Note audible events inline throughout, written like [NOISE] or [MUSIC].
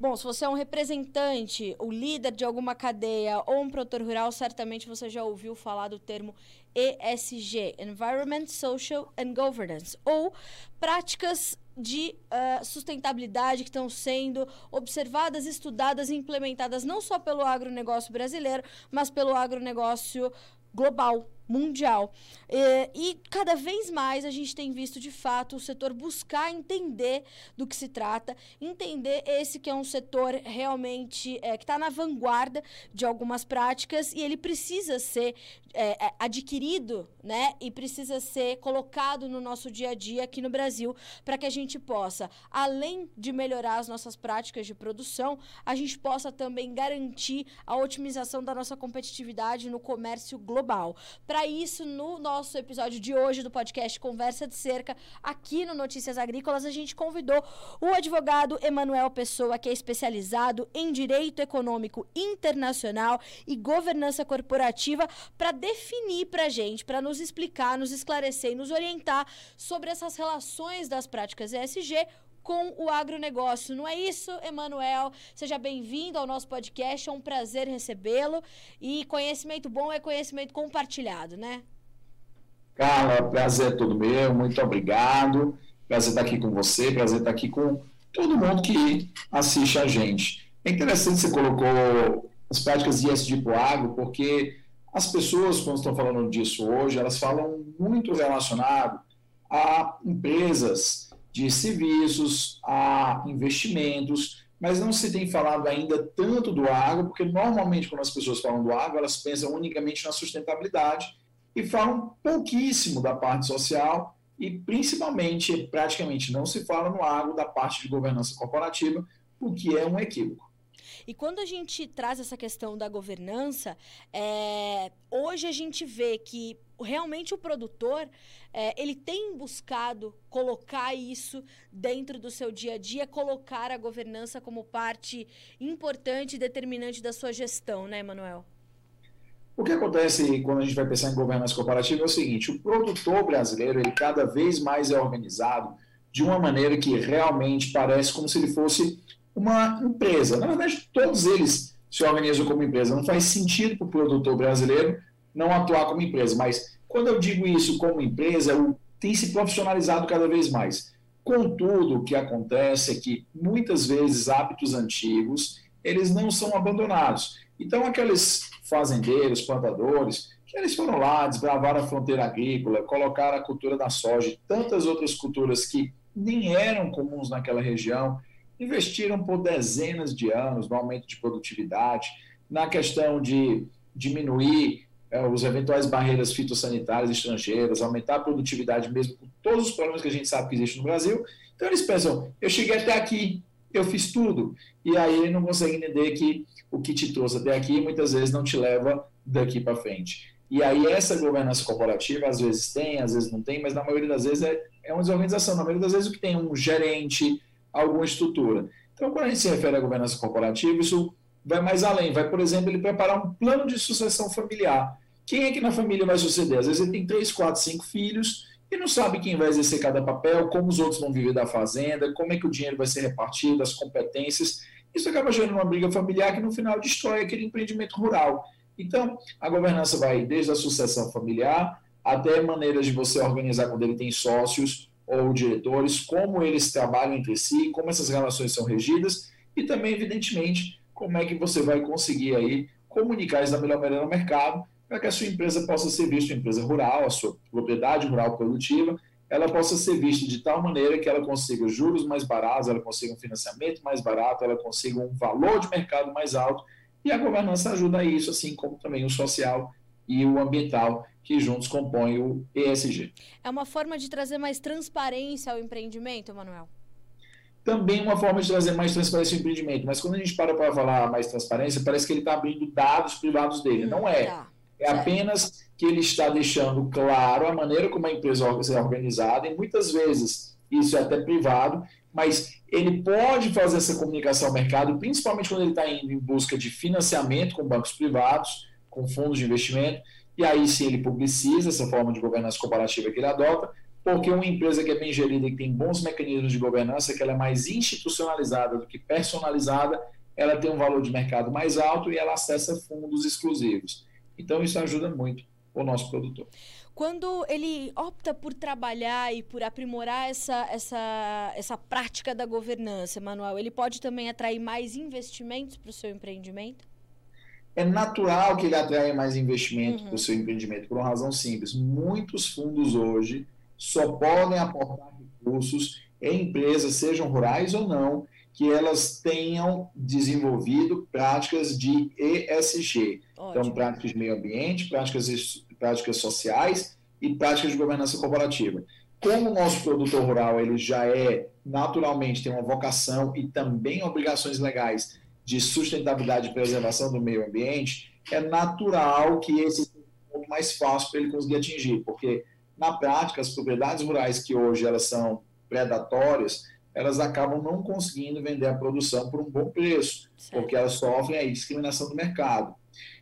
Bom, se você é um representante, o líder de alguma cadeia ou um produtor rural, certamente você já ouviu falar do termo ESG, Environment, Social and Governance, ou práticas de uh, sustentabilidade que estão sendo observadas, estudadas e implementadas não só pelo agronegócio brasileiro, mas pelo agronegócio global, mundial. E, e, cada vez mais a gente tem visto, de fato, o setor buscar entender do que se trata, entender esse que é um setor realmente é, que está na vanguarda de algumas práticas e ele precisa ser é, é, adquirido né, e precisa ser colocado no nosso dia a dia aqui no Brasil para que a gente possa, além de melhorar as nossas práticas de produção, a gente possa também garantir a otimização da nossa competitividade no comércio global. Para para isso, no nosso episódio de hoje do podcast Conversa de Cerca, aqui no Notícias Agrícolas, a gente convidou o advogado Emanuel Pessoa, que é especializado em direito econômico internacional e governança corporativa, para definir para a gente, para nos explicar, nos esclarecer e nos orientar sobre essas relações das práticas ESG com o agronegócio. Não é isso, Emanuel? Seja bem-vindo ao nosso podcast, é um prazer recebê-lo. E conhecimento bom é conhecimento compartilhado, né? Carla, prazer é todo meu, muito obrigado. Prazer estar aqui com você, prazer estar aqui com todo mundo que assiste a gente. É interessante você colocou as práticas de ISD para o agro, porque as pessoas, quando estão falando disso hoje, elas falam muito relacionado a empresas de serviços, a investimentos, mas não se tem falado ainda tanto do agro, porque normalmente quando as pessoas falam do agro, elas pensam unicamente na sustentabilidade e falam pouquíssimo da parte social e principalmente, praticamente não se fala no agro da parte de governança corporativa, o que é um equívoco. E quando a gente traz essa questão da governança, é, hoje a gente vê que realmente o produtor é, ele tem buscado colocar isso dentro do seu dia a dia, colocar a governança como parte importante e determinante da sua gestão, né, Emanuel? O que acontece quando a gente vai pensar em governança corporativa é o seguinte: o produtor brasileiro ele cada vez mais é organizado de uma maneira que realmente parece como se ele fosse uma empresa. Na verdade, todos eles se organizam como empresa. Não faz sentido para o produtor brasileiro não atuar como empresa. Mas quando eu digo isso como empresa, tem se profissionalizado cada vez mais. Contudo, o que acontece é que muitas vezes hábitos antigos eles não são abandonados. Então, aqueles fazendeiros, plantadores, que eles foram lá, desbravaram a fronteira agrícola, colocaram a cultura da soja e tantas outras culturas que nem eram comuns naquela região, investiram por dezenas de anos no aumento de produtividade, na questão de diminuir é, os eventuais barreiras fitossanitárias estrangeiras, aumentar a produtividade mesmo com todos os problemas que a gente sabe que existem no Brasil. Então eles pensam, eu cheguei até aqui, eu fiz tudo. E aí ele não consegue entender que o que te trouxe até aqui muitas vezes não te leva daqui para frente. E aí essa governança corporativa às vezes tem, às vezes não tem, mas na maioria das vezes é, é uma desorganização. Na maioria das vezes o que tem um gerente, alguma estrutura. Então, quando a gente se refere à governança corporativa, isso vai mais além. Vai, por exemplo, ele preparar um plano de sucessão familiar. Quem é que na família vai suceder? Às vezes ele tem três, quatro, cinco filhos e não sabe quem vai exercer cada papel, como os outros vão viver da fazenda, como é que o dinheiro vai ser repartido, as competências. Isso acaba gerando uma briga familiar que no final destrói aquele empreendimento rural. Então, a governança vai desde a sucessão familiar até maneiras de você organizar quando ele tem sócios, ou diretores, como eles trabalham entre si, como essas relações são regidas e também, evidentemente, como é que você vai conseguir aí comunicar isso da melhor maneira no mercado para que a sua empresa possa ser vista, uma empresa rural, a sua propriedade rural produtiva, ela possa ser vista de tal maneira que ela consiga juros mais baratos, ela consiga um financiamento mais barato, ela consiga um valor de mercado mais alto, e a governança ajuda a isso, assim como também o social e o ambiental, que juntos compõem o ESG. É uma forma de trazer mais transparência ao empreendimento, Manuel? Também uma forma de trazer mais transparência ao empreendimento, mas quando a gente para para falar mais transparência, parece que ele está abrindo dados privados dele. Hum, Não é. Tá. É apenas que ele está deixando claro a maneira como a empresa é organizada, e muitas vezes isso é até privado, mas ele pode fazer essa comunicação ao mercado, principalmente quando ele está indo em busca de financiamento com bancos privados, com fundos de investimento, e aí sim ele publiciza essa forma de governança comparativa que ele adota, porque uma empresa que é bem gerida e que tem bons mecanismos de governança, que ela é mais institucionalizada do que personalizada, ela tem um valor de mercado mais alto e ela acessa fundos exclusivos. Então, isso ajuda muito o nosso produtor. Quando ele opta por trabalhar e por aprimorar essa, essa, essa prática da governança, Manuel, ele pode também atrair mais investimentos para o seu empreendimento? É natural que ele atraia mais investimento uhum. para o seu empreendimento, por uma razão simples. Muitos fundos hoje só podem aportar recursos em empresas, sejam rurais ou não, que elas tenham desenvolvido práticas de ESG. Então, Ótimo. Então, práticas de meio ambiente, práticas, práticas sociais e práticas de governança corporativa. Como o nosso produtor rural ele já é naturalmente tem uma vocação e também obrigações legais de sustentabilidade e preservação do meio ambiente, é natural que esse seja um pouco mais fácil para ele conseguir atingir, porque na prática as propriedades rurais que hoje elas são predatórias, elas acabam não conseguindo vender a produção por um bom preço, certo. porque elas sofrem a discriminação do mercado.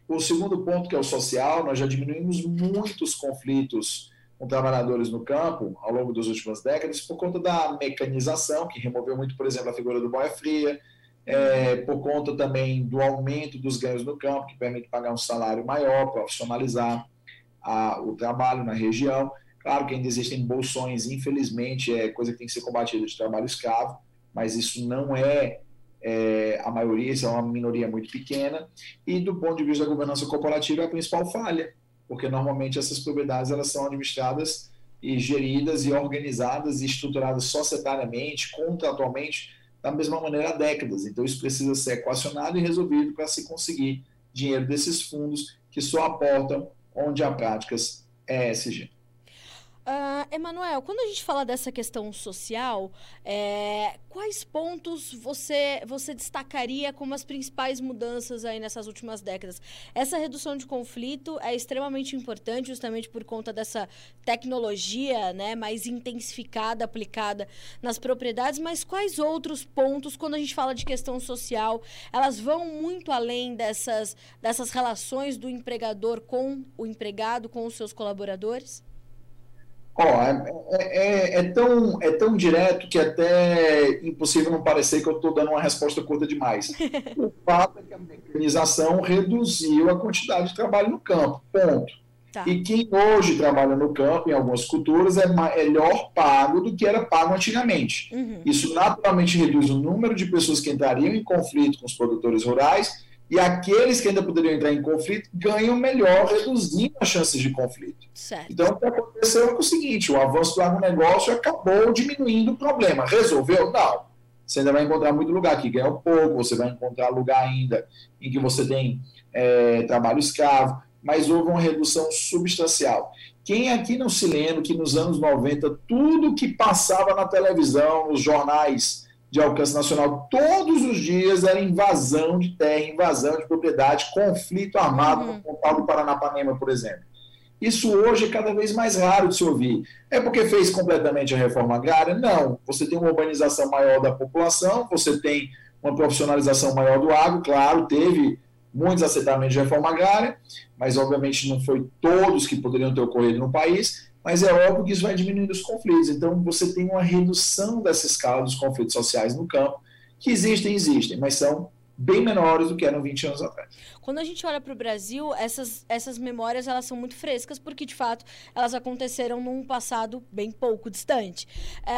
O segundo ponto, que é o social, nós já diminuímos muitos conflitos com trabalhadores no campo ao longo das últimas décadas por conta da mecanização, que removeu muito, por exemplo, a figura do boia fria, é, por conta também do aumento dos ganhos no campo, que permite pagar um salário maior, profissionalizar a, o trabalho na região. Claro que ainda existem bolsões, infelizmente, é coisa que tem que ser combatida de trabalho escravo, mas isso não é, é, a maioria, isso é uma minoria muito pequena. E do ponto de vista da governança corporativa, é a principal falha, porque normalmente essas propriedades elas são administradas e geridas e organizadas e estruturadas societariamente, contratualmente, da mesma maneira há décadas. Então isso precisa ser equacionado e resolvido para se conseguir dinheiro desses fundos que só aportam onde há práticas ESG. Uh, Emanuel, quando a gente fala dessa questão social, é, quais pontos você, você destacaria como as principais mudanças aí nessas últimas décadas? Essa redução de conflito é extremamente importante, justamente por conta dessa tecnologia né, mais intensificada, aplicada nas propriedades, mas quais outros pontos, quando a gente fala de questão social, elas vão muito além dessas, dessas relações do empregador com o empregado, com os seus colaboradores? Ó, é, é, é, tão, é tão direto que até impossível não parecer que eu estou dando uma resposta curta demais. [LAUGHS] o fato é que a mecanização reduziu a quantidade de trabalho no campo, ponto. Tá. E quem hoje trabalha no campo, em algumas culturas, é melhor pago do que era pago antigamente. Uhum. Isso naturalmente reduz o número de pessoas que entrariam em conflito com os produtores rurais e aqueles que ainda poderiam entrar em conflito ganham melhor, reduzindo as chances de conflito. Certo. Então, o que aconteceu é o seguinte: o avanço do agronegócio acabou diminuindo o problema. Resolveu? Não. Você ainda vai encontrar muito lugar que ganha pouco, você vai encontrar lugar ainda em que você tem é, trabalho escravo, mas houve uma redução substancial. Quem aqui não se lembra que nos anos 90, tudo que passava na televisão, nos jornais, de alcance nacional todos os dias era invasão de terra, invasão de propriedade, conflito armado uhum. no Pontal do Paranapanema, por exemplo. Isso hoje é cada vez mais raro de se ouvir. É porque fez completamente a reforma agrária? Não. Você tem uma urbanização maior da população, você tem uma profissionalização maior do agro, claro, teve muitos acertamentos de reforma agrária, mas obviamente não foi todos que poderiam ter ocorrido no país, mas é óbvio que isso vai diminuindo os conflitos. Então, você tem uma redução dessa escala dos conflitos sociais no campo, que existem, existem, mas são bem menores do que eram 20 anos atrás. Quando a gente olha para o Brasil, essas, essas memórias elas são muito frescas, porque de fato elas aconteceram num passado bem pouco distante. É,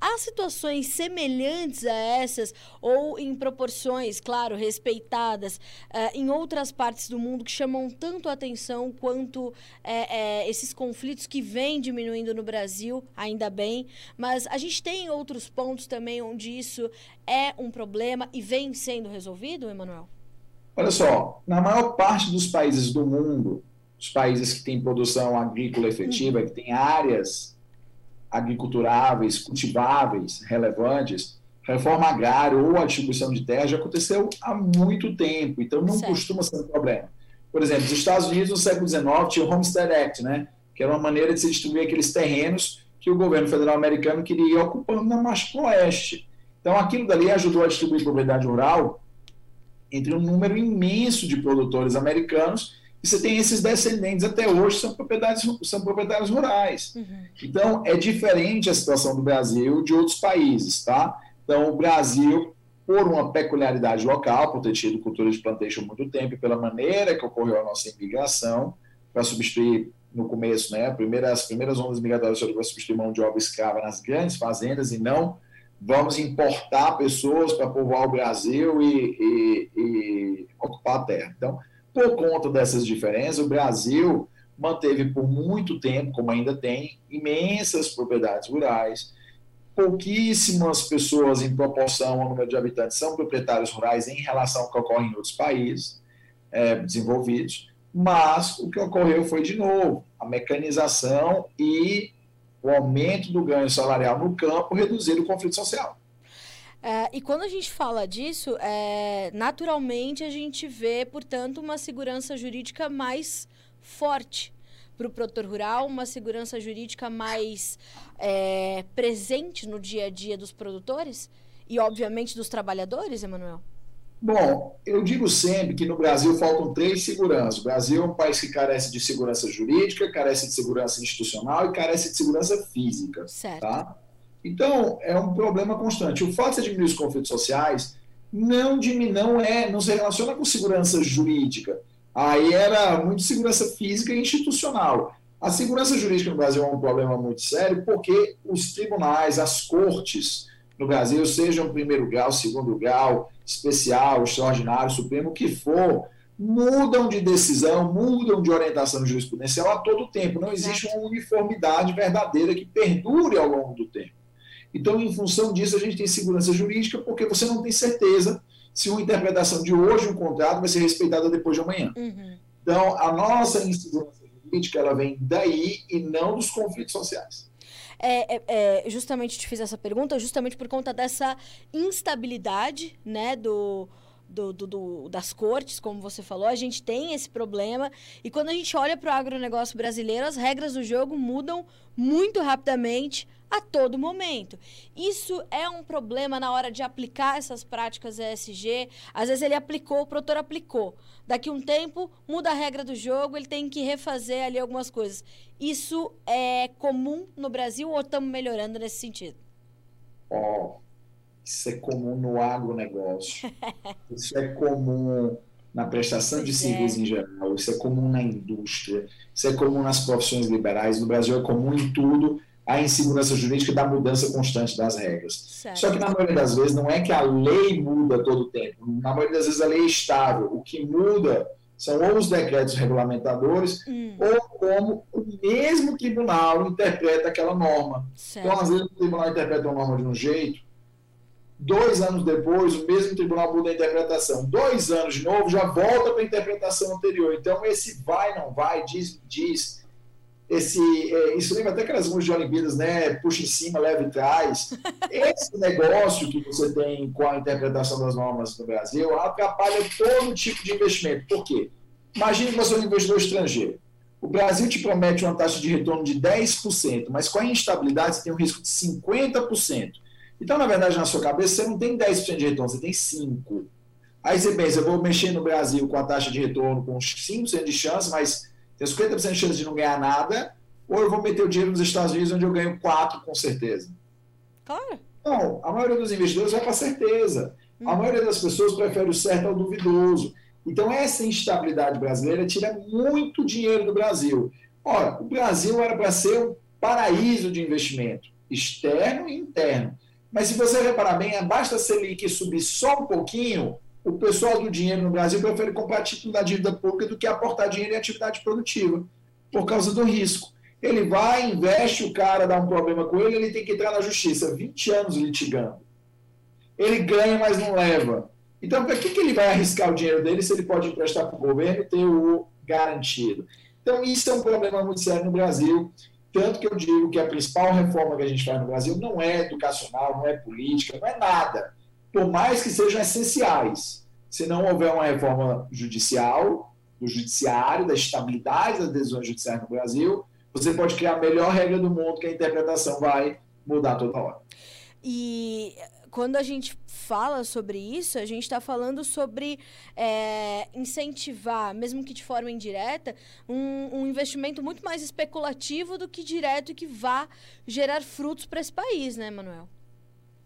há situações semelhantes a essas, ou em proporções, claro, respeitadas, é, em outras partes do mundo que chamam tanto a atenção quanto é, é esses conflitos que vêm diminuindo no Brasil, ainda bem, mas a gente tem outros pontos também onde isso é um problema e vem sendo resolvido, Emanuel? Olha só, na maior parte dos países do mundo, os países que têm produção agrícola efetiva, uhum. que têm áreas agriculturáveis, cultiváveis, relevantes, reforma agrária ou a distribuição de terra já aconteceu há muito tempo, então não certo. costuma ser um problema. Por exemplo, os Estados Unidos no século XIX tinha o Homestead Act, né, que era uma maneira de se distribuir aqueles terrenos que o governo federal americano queria ir ocupando na o oeste. Então, aquilo dali ajudou a distribuir propriedade rural entre um número imenso de produtores americanos E você tem esses descendentes até hoje são propriedades são proprietários rurais. Uhum. Então é diferente a situação do Brasil de outros países, tá? Então o Brasil por uma peculiaridade local, por ter tido cultura de plantation muito tempo, e pela maneira que ocorreu a nossa imigração, para substituir no começo, né, primeira, as primeiras ondas migratórias para substituir mão de obra escrava nas grandes fazendas e não vamos importar pessoas para povoar o Brasil e, e, e ocupar a terra. Então, por conta dessas diferenças, o Brasil manteve por muito tempo, como ainda tem, imensas propriedades rurais, pouquíssimas pessoas em proporção ao número de habitantes são proprietários rurais em relação ao que ocorre em outros países é, desenvolvidos, mas o que ocorreu foi, de novo, a mecanização e o aumento do ganho salarial no campo reduzir o conflito social. É, e quando a gente fala disso, é, naturalmente a gente vê, portanto, uma segurança jurídica mais forte para o produtor rural, uma segurança jurídica mais é, presente no dia a dia dos produtores e, obviamente, dos trabalhadores, Emanuel? Bom, eu digo sempre que no Brasil faltam três seguranças. O Brasil é um país que carece de segurança jurídica, carece de segurança institucional e carece de segurança física. Certo. Tá? Então, é um problema constante. O fato de diminuir os conflitos sociais não não é, não se relaciona com segurança jurídica. Aí era muito segurança física e institucional. A segurança jurídica no Brasil é um problema muito sério porque os tribunais, as cortes no Brasil, sejam primeiro grau, segundo grau, especial, extraordinário, supremo, o que for, mudam de decisão, mudam de orientação jurisprudencial a todo tempo. Não existe uma uniformidade verdadeira que perdure ao longo do tempo. Então, em função disso, a gente tem segurança jurídica porque você não tem certeza se uma interpretação de hoje um contrato vai ser respeitada depois de amanhã. Uhum. Então, a nossa insegurança jurídica ela vem daí e não dos conflitos sociais. É, é, é, justamente te fiz essa pergunta, justamente por conta dessa instabilidade, né, do, do, do, do, das cortes, como você falou, a gente tem esse problema. E quando a gente olha para o agronegócio brasileiro, as regras do jogo mudam muito rapidamente a todo momento. Isso é um problema na hora de aplicar essas práticas ESG. Às vezes ele aplicou, o produtor aplicou. Daqui um tempo, muda a regra do jogo, ele tem que refazer ali algumas coisas. Isso é comum no Brasil ou estamos melhorando nesse sentido? Oh, isso é comum no agronegócio. [LAUGHS] isso é comum na prestação de serviços é. em geral, isso é comum na indústria, isso é comum nas profissões liberais, no Brasil é comum em tudo a insegurança jurídica da mudança constante das regras. Certo. Só que na maioria das vezes não é que a lei muda todo o tempo. Na maioria das vezes a lei é estável. O que muda são ou os decretos regulamentadores hum. ou como o mesmo tribunal interpreta aquela norma. Certo. Então, às vezes, o tribunal interpreta uma norma de um jeito, dois anos depois, o mesmo tribunal muda a interpretação. Dois anos de novo, já volta para a interpretação anterior. Então, esse vai, não vai, diz, diz esse, é, isso lembra até aquelas músicas de Olimpíadas, né? Puxa em cima, leva e traz. [LAUGHS] Esse negócio que você tem com a interpretação das normas no Brasil atrapalha todo tipo de investimento. Por quê? Imagine que você é um investidor estrangeiro. O Brasil te promete uma taxa de retorno de 10%, mas com a instabilidade você tem um risco de 50%. Então, na verdade, na sua cabeça, você não tem 10% de retorno, você tem 5%. Aí você pensa, eu vou mexer no Brasil com a taxa de retorno com 5% de chance, mas tenho 50% de chance de não ganhar nada, ou eu vou meter o dinheiro nos Estados Unidos, onde eu ganho 4 com certeza. Claro. Não, a maioria dos investidores vai para a certeza. Hum. A maioria das pessoas prefere o certo ao duvidoso. Então, essa instabilidade brasileira tira muito dinheiro do Brasil. Ora, o Brasil era para ser um paraíso de investimento, externo e interno. Mas se você reparar bem, basta a Selic subir só um pouquinho, o pessoal do dinheiro no Brasil prefere comprar título da dívida pública do que aportar dinheiro em atividade produtiva, por causa do risco. Ele vai, investe, o cara dá um problema com ele, ele tem que entrar na justiça, 20 anos litigando. Ele ganha, mas não leva. Então, para que, que ele vai arriscar o dinheiro dele se ele pode emprestar para o governo e ter o garantido? Então, isso é um problema muito sério no Brasil. Tanto que eu digo que a principal reforma que a gente faz no Brasil não é educacional, não é política, não é nada por mais que sejam essenciais. Se não houver uma reforma judicial, do judiciário, da estabilidade das decisões judiciais no Brasil, você pode criar a melhor regra do mundo, que a interpretação vai mudar toda hora. E quando a gente fala sobre isso, a gente está falando sobre é, incentivar, mesmo que de forma indireta, um, um, investimento muito mais especulativo do que direto e que vá gerar frutos para esse país, né, Manuel?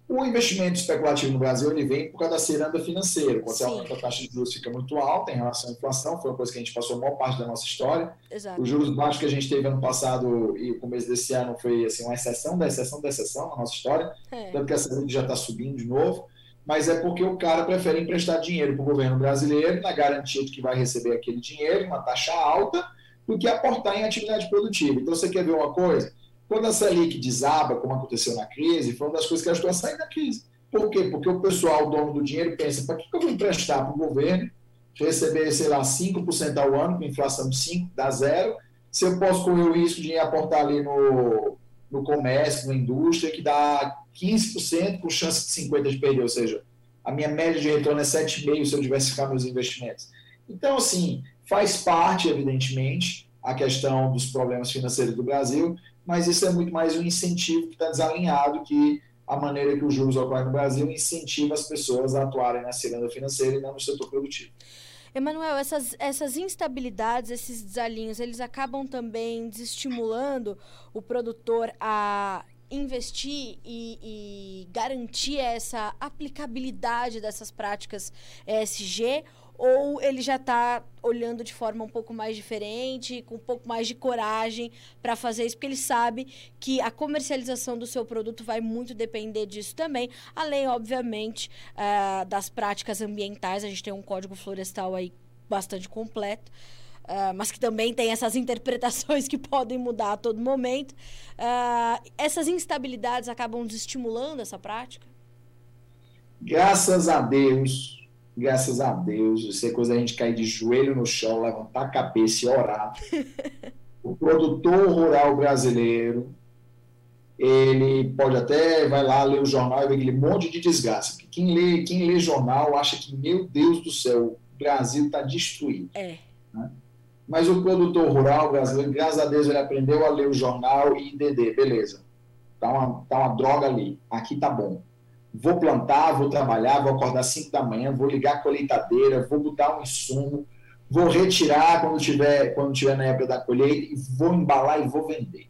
O investimento especulativo no Brasil ele vem por causa da ciranda financeira. Quando você aumenta a taxa de juros fica muito alta em relação à inflação, foi uma coisa que a gente passou a maior parte da nossa história. Exato. Os juros baixos que a gente teve ano passado e o começo desse ano foi assim, uma exceção da exceção da exceção na nossa história, é. tanto que a Selic já está subindo de novo. Mas é porque o cara prefere emprestar dinheiro para o governo brasileiro na garantia de que vai receber aquele dinheiro, uma taxa alta, do que aportar em atividade produtiva. Então, você quer ver uma coisa? Quando a Selic desaba, como aconteceu na crise, foi uma das coisas que ajudou a sair da crise. Por quê? Porque o pessoal, o dono do dinheiro, pensa: para que eu vou emprestar para o governo, receber, sei lá, 5% ao ano, com inflação de 5%, dá zero, se eu posso correr o risco de aportar ali no, no comércio, na indústria, que dá 15% com chance de 50% de perder, ou seja, a minha média de retorno é 7,5% se eu diversificar meus investimentos. Então, assim, faz parte, evidentemente, a questão dos problemas financeiros do Brasil, mas isso é muito mais um incentivo que está desalinhado que a maneira que os juros ocorrem no Brasil incentiva as pessoas a atuarem na ciranda financeira e não no setor produtivo. Emanuel, essas, essas instabilidades, esses desalinhos, eles acabam também desestimulando o produtor a investir e, e garantir essa aplicabilidade dessas práticas ESG ou ele já está olhando de forma um pouco mais diferente, com um pouco mais de coragem para fazer isso, porque ele sabe que a comercialização do seu produto vai muito depender disso também, além, obviamente, uh, das práticas ambientais. A gente tem um código florestal aí bastante completo. Uh, mas que também tem essas [LAUGHS] interpretações que podem mudar a todo momento. Uh, essas instabilidades acabam desestimulando essa prática? Graças a Deus, graças a Deus, isso é coisa a gente cair de joelho no chão, levantar a cabeça e orar. [LAUGHS] o produtor rural brasileiro, ele pode até, vai lá ler o jornal e ver aquele monte de desgraça. Quem lê, quem lê jornal acha que, meu Deus do céu, o Brasil está destruído. É. Né? Mas o produtor rural brasileiro, graças a Deus, ele aprendeu a ler o jornal e entender, beleza, tá uma, tá uma droga ali, aqui tá bom vou plantar, vou trabalhar, vou acordar às 5 da manhã, vou ligar a colheitadeira, vou botar um insumo, vou retirar quando tiver, quando tiver na época da colheita e vou embalar e vou vender.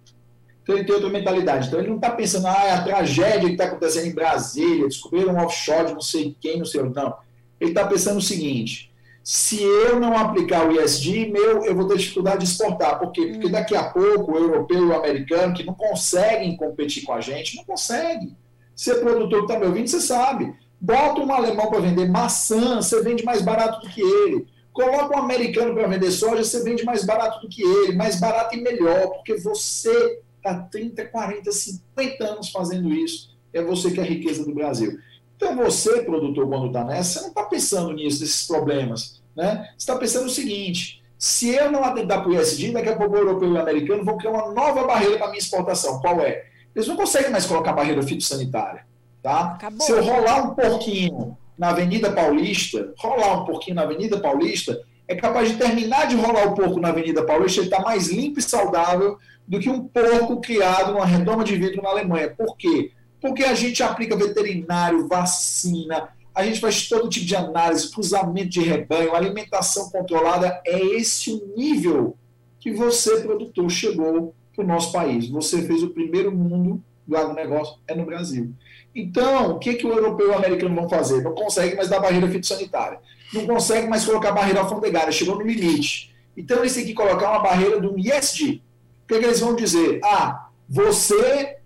Então ele tem outra mentalidade. Então ele não está pensando, ah, é a tragédia que está acontecendo em Brasília, descobriram um offshore de não sei quem, não sei onde. Não. Ele está pensando o seguinte: se eu não aplicar o ISD, meu, eu vou ter dificuldade de exportar. Por quê? Porque hum. daqui a pouco o europeu e o americano, que não conseguem competir com a gente, não conseguem. Ser produtor que está me ouvindo, você sabe. Bota um alemão para vender maçã, você vende mais barato do que ele. Coloca um americano para vender soja, você vende mais barato do que ele, mais barato e melhor, porque você está 30, 40, 50 anos fazendo isso. É você que é a riqueza do Brasil. Então, você, produtor, quando está nessa, você não está pensando nisso, nesses problemas. Né? Você está pensando o seguinte: se eu não atentar para o ISD, daqui a pouco o europeu e o americano vão criar uma nova barreira para a minha exportação. Qual é? Eles não conseguem mais colocar barreira fitossanitária. Tá? Se eu rolar um pouquinho na Avenida Paulista, rolar um pouquinho na Avenida Paulista, é capaz de terminar de rolar o porco na Avenida Paulista e estar tá mais limpo e saudável do que um porco criado numa redoma de vidro na Alemanha. Por quê? Porque a gente aplica veterinário, vacina, a gente faz todo tipo de análise, cruzamento de rebanho, alimentação controlada. É esse o nível que você, produtor, chegou para o nosso país. Você fez o primeiro mundo do agronegócio, é no Brasil. Então, o que, que o europeu e o americano vão fazer? Não consegue mais dar barreira fitossanitária. Não consegue mais colocar barreira alfandegária, chegou no limite. Então, eles têm que colocar uma barreira do ISD. O que, que eles vão dizer? Ah, você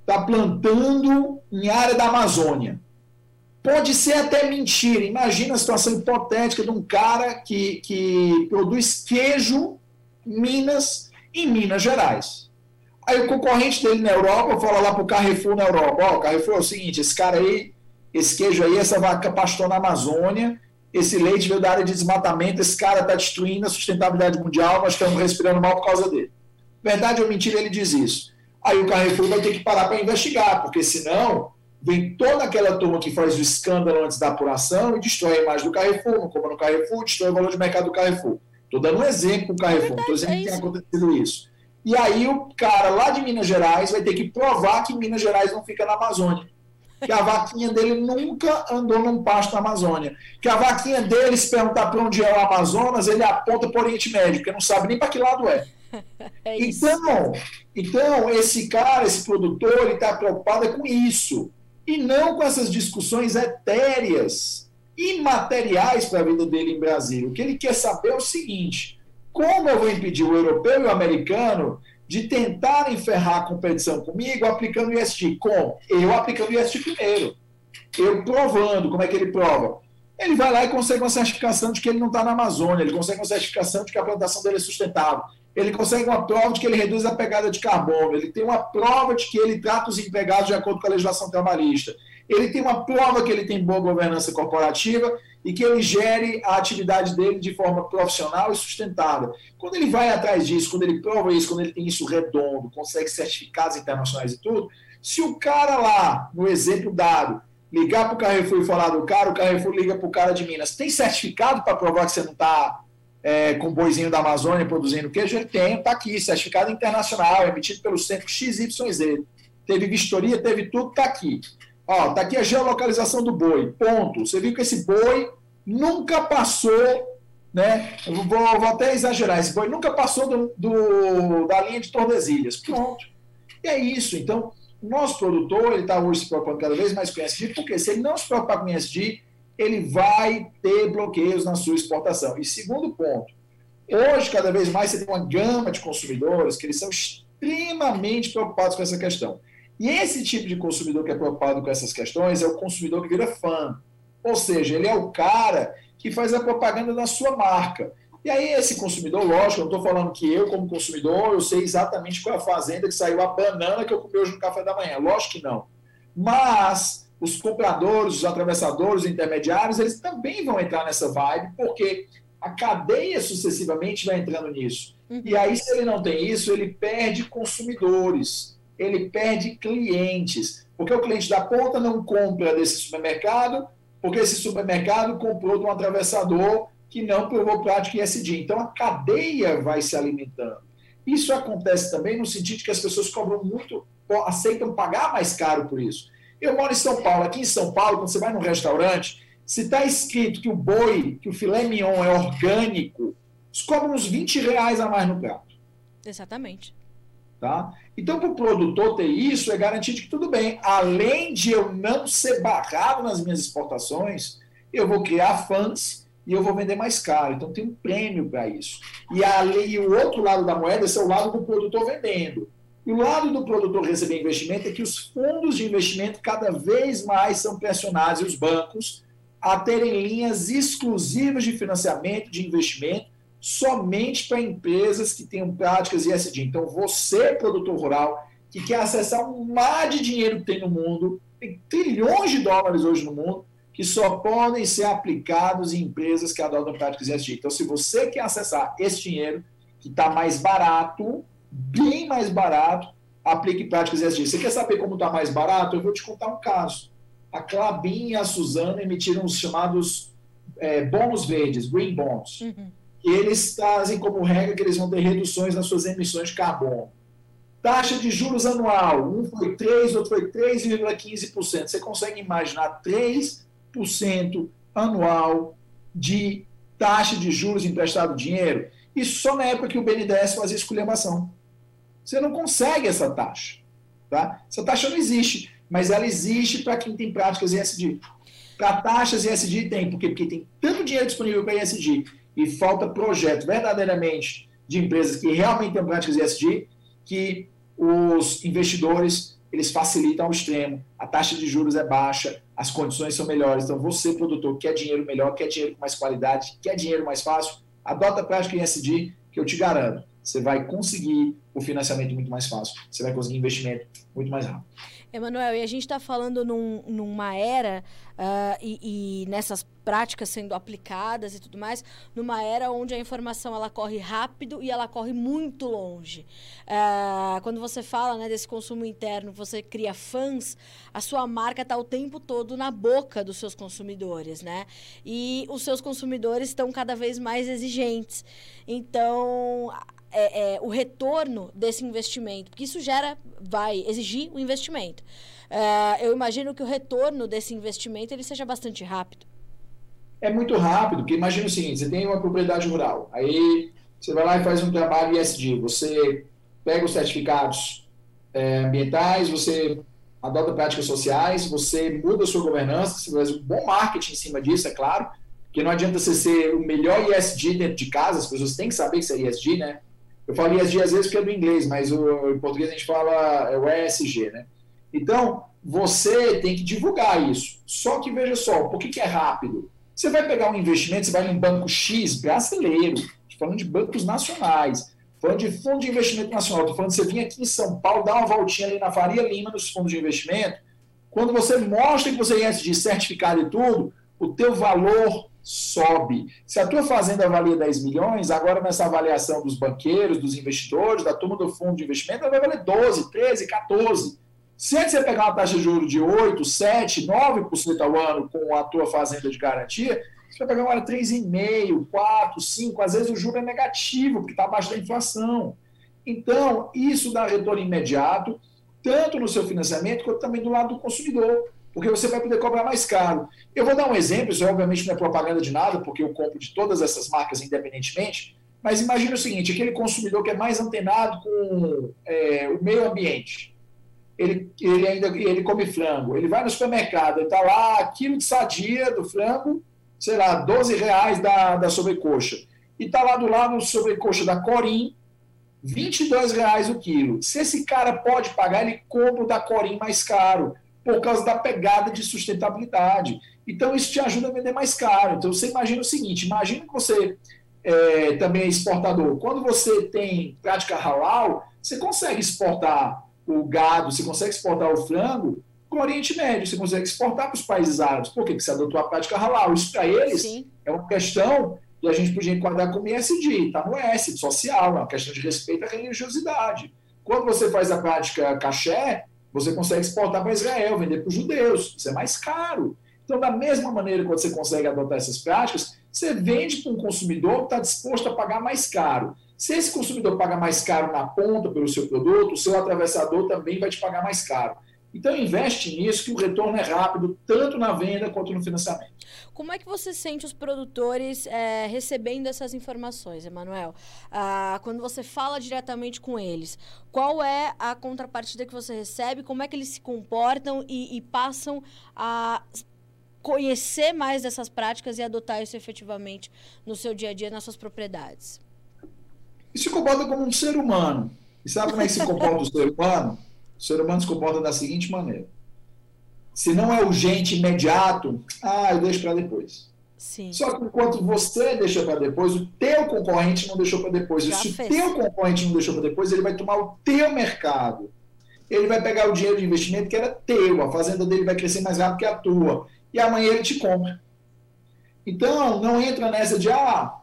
está plantando em área da Amazônia. Pode ser até mentira. Imagina a situação hipotética de um cara que, que produz queijo em Minas em Minas Gerais. Aí o concorrente dele na Europa fala lá para o Carrefour na Europa: Ó, oh, Carrefour é o seguinte, esse cara aí, esse queijo aí, essa vaca pastou na Amazônia, esse leite veio da área de desmatamento, esse cara está destruindo a sustentabilidade mundial, nós estamos respirando mal por causa dele. Verdade ou mentira, ele diz isso. Aí o Carrefour vai ter que parar para investigar, porque senão vem toda aquela turma que faz o escândalo antes da apuração e destrói a imagem do Carrefour, não compra no Carrefour, destrói o valor de mercado do Carrefour. Estou dando um exemplo com o Carrefour, estou dizendo é que tem acontecido isso. E aí o cara lá de Minas Gerais vai ter que provar que Minas Gerais não fica na Amazônia. que a vaquinha dele nunca andou num pasto na Amazônia. Que a vaquinha dele, se perguntar para onde é o Amazonas, ele aponta para o Oriente Médio, porque não sabe nem para que lado é. [LAUGHS] é então, então, esse cara, esse produtor, ele está preocupado com isso. E não com essas discussões etéreas, imateriais para a vida dele em Brasília. O que ele quer saber é o seguinte: como eu vou impedir o europeu e o americano de tentar enferrar a competição comigo aplicando o IST. Como? Eu aplicando o IST primeiro. Eu provando. Como é que ele prova? Ele vai lá e consegue uma certificação de que ele não está na Amazônia, ele consegue uma certificação de que a plantação dele é sustentável, ele consegue uma prova de que ele reduz a pegada de carbono, ele tem uma prova de que ele trata os empregados de acordo com a legislação trabalhista, ele tem uma prova que ele tem boa governança corporativa e que ele gere a atividade dele de forma profissional e sustentável. Quando ele vai atrás disso, quando ele prova isso, quando ele tem isso redondo, consegue certificados internacionais e tudo, se o cara lá, no exemplo dado, ligar para o Carrefour e falar do cara, o Carrefour liga para o cara de Minas, tem certificado para provar que você não está é, com boizinho da Amazônia produzindo queijo? Ele tem, está aqui, certificado internacional, emitido pelo centro XYZ. Teve vistoria, teve tudo, está aqui. Ó, tá aqui a geolocalização do boi. Ponto. Você viu que esse boi nunca passou, né? Vou, vou até exagerar, esse boi nunca passou do, do, da linha de Tordesilhas. Pronto. E é isso. Então, o nosso produtor, ele está hoje se preocupando cada vez mais com ESG, porque se ele não se preocupar com ESG, ele vai ter bloqueios na sua exportação. E segundo ponto, hoje, cada vez mais, você tem uma gama de consumidores que eles são extremamente preocupados com essa questão. E esse tipo de consumidor que é preocupado com essas questões é o consumidor que vira fã. Ou seja, ele é o cara que faz a propaganda da sua marca. E aí, esse consumidor, lógico, eu não estou falando que eu, como consumidor, eu sei exatamente qual é a fazenda que saiu a banana que eu comi hoje no café da manhã. Lógico que não. Mas os compradores, os atravessadores, os intermediários, eles também vão entrar nessa vibe, porque a cadeia sucessivamente vai entrando nisso. Uhum. E aí, se ele não tem isso, ele perde consumidores ele perde clientes. Porque o cliente da ponta não compra desse supermercado, porque esse supermercado comprou de um atravessador que não provou prática ISD. Então a cadeia vai se alimentando. Isso acontece também no sentido que as pessoas cobram muito, aceitam pagar mais caro por isso. Eu moro em São Paulo. Aqui em São Paulo, quando você vai num restaurante, se está escrito que o boi, que o filé mignon é orgânico, eles cobram uns 20 reais a mais no prato. Exatamente. Tá? Então, para o produtor ter isso, é garantir que tudo bem. Além de eu não ser barrado nas minhas exportações, eu vou criar fãs e eu vou vender mais caro. Então, tem um prêmio para isso. E, a, e o outro lado da moeda esse é o lado do produtor vendendo. E o lado do produtor receber investimento é que os fundos de investimento cada vez mais são pressionados, e os bancos, a terem linhas exclusivas de financiamento, de investimento, somente para empresas que tenham práticas ISD. Então, você, produtor rural, que quer acessar um mar de dinheiro que tem no mundo, tem trilhões de dólares hoje no mundo, que só podem ser aplicados em empresas que adotam práticas ISD. Então, se você quer acessar esse dinheiro, que está mais barato, bem mais barato, aplique práticas ESG. Você quer saber como está mais barato? Eu vou te contar um caso. A Clabin e a Suzana emitiram os chamados é, bônus verdes, green bonds. Uhum eles trazem como regra que eles vão ter reduções nas suas emissões de carbono. Taxa de juros anual, um foi 3, outro foi 3,15%. Você consegue imaginar 3% anual de taxa de juros emprestado dinheiro? Isso só na época que o BNDES fazia esculhambação. Você não consegue essa taxa. Tá? Essa taxa não existe, mas ela existe para quem tem práticas ESG. Para taxas ESG tem, por quê? Porque tem tanto dinheiro disponível para ESG e falta projeto verdadeiramente de empresas que realmente têm práticas ESG, que os investidores eles facilitam ao extremo, a taxa de juros é baixa, as condições são melhores. Então, você, produtor, quer dinheiro melhor, quer dinheiro com mais qualidade, quer dinheiro mais fácil, adota a prática ESG, que eu te garanto, você vai conseguir o financiamento muito mais fácil, você vai conseguir investimento muito mais rápido. Emanuel, e a gente está falando num, numa era uh, e, e, nessas práticas sendo aplicadas e tudo mais, numa era onde a informação ela corre rápido e ela corre muito longe. Uh, quando você fala né, desse consumo interno, você cria fãs, a sua marca está o tempo todo na boca dos seus consumidores, né? E os seus consumidores estão cada vez mais exigentes. Então é, é, o retorno desse investimento? Porque isso gera, vai exigir o um investimento. Uh, eu imagino que o retorno desse investimento ele seja bastante rápido. É muito rápido, porque imagina o seguinte, você tem uma propriedade rural, aí você vai lá e faz um trabalho ISD, você pega os certificados é, ambientais, você adota práticas sociais, você muda a sua governança, você faz um bom marketing em cima disso, é claro, porque não adianta você ser o melhor ISD dentro de casa, as pessoas têm que saber que você é ISD, né? Eu falo às vezes porque é do inglês, mas o, em português a gente fala é o ESG, né? Então, você tem que divulgar isso. Só que veja só, por que, que é rápido? Você vai pegar um investimento, você vai em banco X brasileiro, falando de bancos nacionais, falando de fundo de investimento nacional, estou falando de você vir aqui em São Paulo, dar uma voltinha ali na Faria Lima, nos fundos de investimento, quando você mostra que você é de certificado e tudo, o teu valor sobe. Se a tua fazenda valia 10 milhões, agora nessa avaliação dos banqueiros, dos investidores, da turma do fundo de investimento, ela vai valer 12, 13, 14. Se antes você pegar uma taxa de juros de 8, 7, 9% ao ano com a tua fazenda de garantia, você vai pegar agora 3,5%, 4%, 5%, às vezes o juro é negativo, porque está abaixo da inflação. Então, isso dá retorno imediato, tanto no seu financiamento, quanto também do lado do consumidor, porque você vai poder cobrar mais caro. Eu vou dar um exemplo, isso obviamente não é propaganda de nada, porque eu compro de todas essas marcas independentemente, mas imagine o seguinte, aquele consumidor que é mais antenado com é, o meio ambiente, ele, ele ainda ele come frango, ele vai no supermercado, está lá, quilo de sadia do frango, sei lá, 12 reais da, da sobrecoxa. E está lá do lado sobrecoxa da Corim, 22 reais o quilo. Se esse cara pode pagar, ele compra o da Corim mais caro, por causa da pegada de sustentabilidade. Então, isso te ajuda a vender mais caro. Então, você imagina o seguinte: imagina que você é, também é exportador. Quando você tem prática halal, você consegue exportar o gado, você consegue exportar o frango para o Oriente Médio, você consegue exportar para os países árabes. Por quê? Porque você adotou a prática halal. Isso para eles Sim. é uma questão que a gente podia enquadrar como ISD, está no S, social, é uma questão de respeito à religiosidade. Quando você faz a prática caché, você consegue exportar para Israel, vender para os judeus, isso é mais caro. Então, da mesma maneira que você consegue adotar essas práticas, você vende para um consumidor que está disposto a pagar mais caro. Se esse consumidor paga mais caro na ponta pelo seu produto, o seu atravessador também vai te pagar mais caro. Então investe nisso que o retorno é rápido, tanto na venda quanto no financiamento. Como é que você sente os produtores é, recebendo essas informações, Emanuel? Ah, quando você fala diretamente com eles, qual é a contrapartida que você recebe? Como é que eles se comportam e, e passam a conhecer mais dessas práticas e adotar isso efetivamente no seu dia a dia, nas suas propriedades? E se comporta como um ser humano. E sabe como é que se comporta o ser humano? O ser humano se comporta da seguinte maneira: se não é urgente, imediato, ah, eu deixo para depois. Sim. Só que enquanto você deixa para depois, o teu concorrente não deixou para depois. Já e se fez. o teu concorrente não deixou para depois, ele vai tomar o teu mercado. Ele vai pegar o dinheiro de investimento que era teu, a fazenda dele vai crescer mais rápido que a tua. E amanhã ele te compra. Então, não entra nessa de, ah,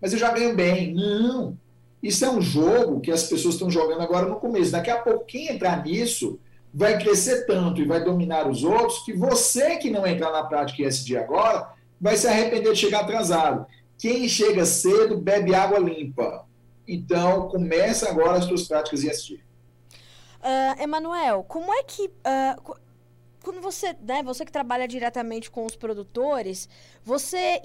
mas eu já ganho bem. Não. Isso é um jogo que as pessoas estão jogando agora no começo. Daqui a pouco, quem entrar nisso vai crescer tanto e vai dominar os outros que você que não entrar na prática ESG agora vai se arrepender de chegar atrasado. Quem chega cedo bebe água limpa. Então, começa agora as suas práticas ESG. Uh, ah, Emanuel, como é que. Uh, quando você, né, você que trabalha diretamente com os produtores, você,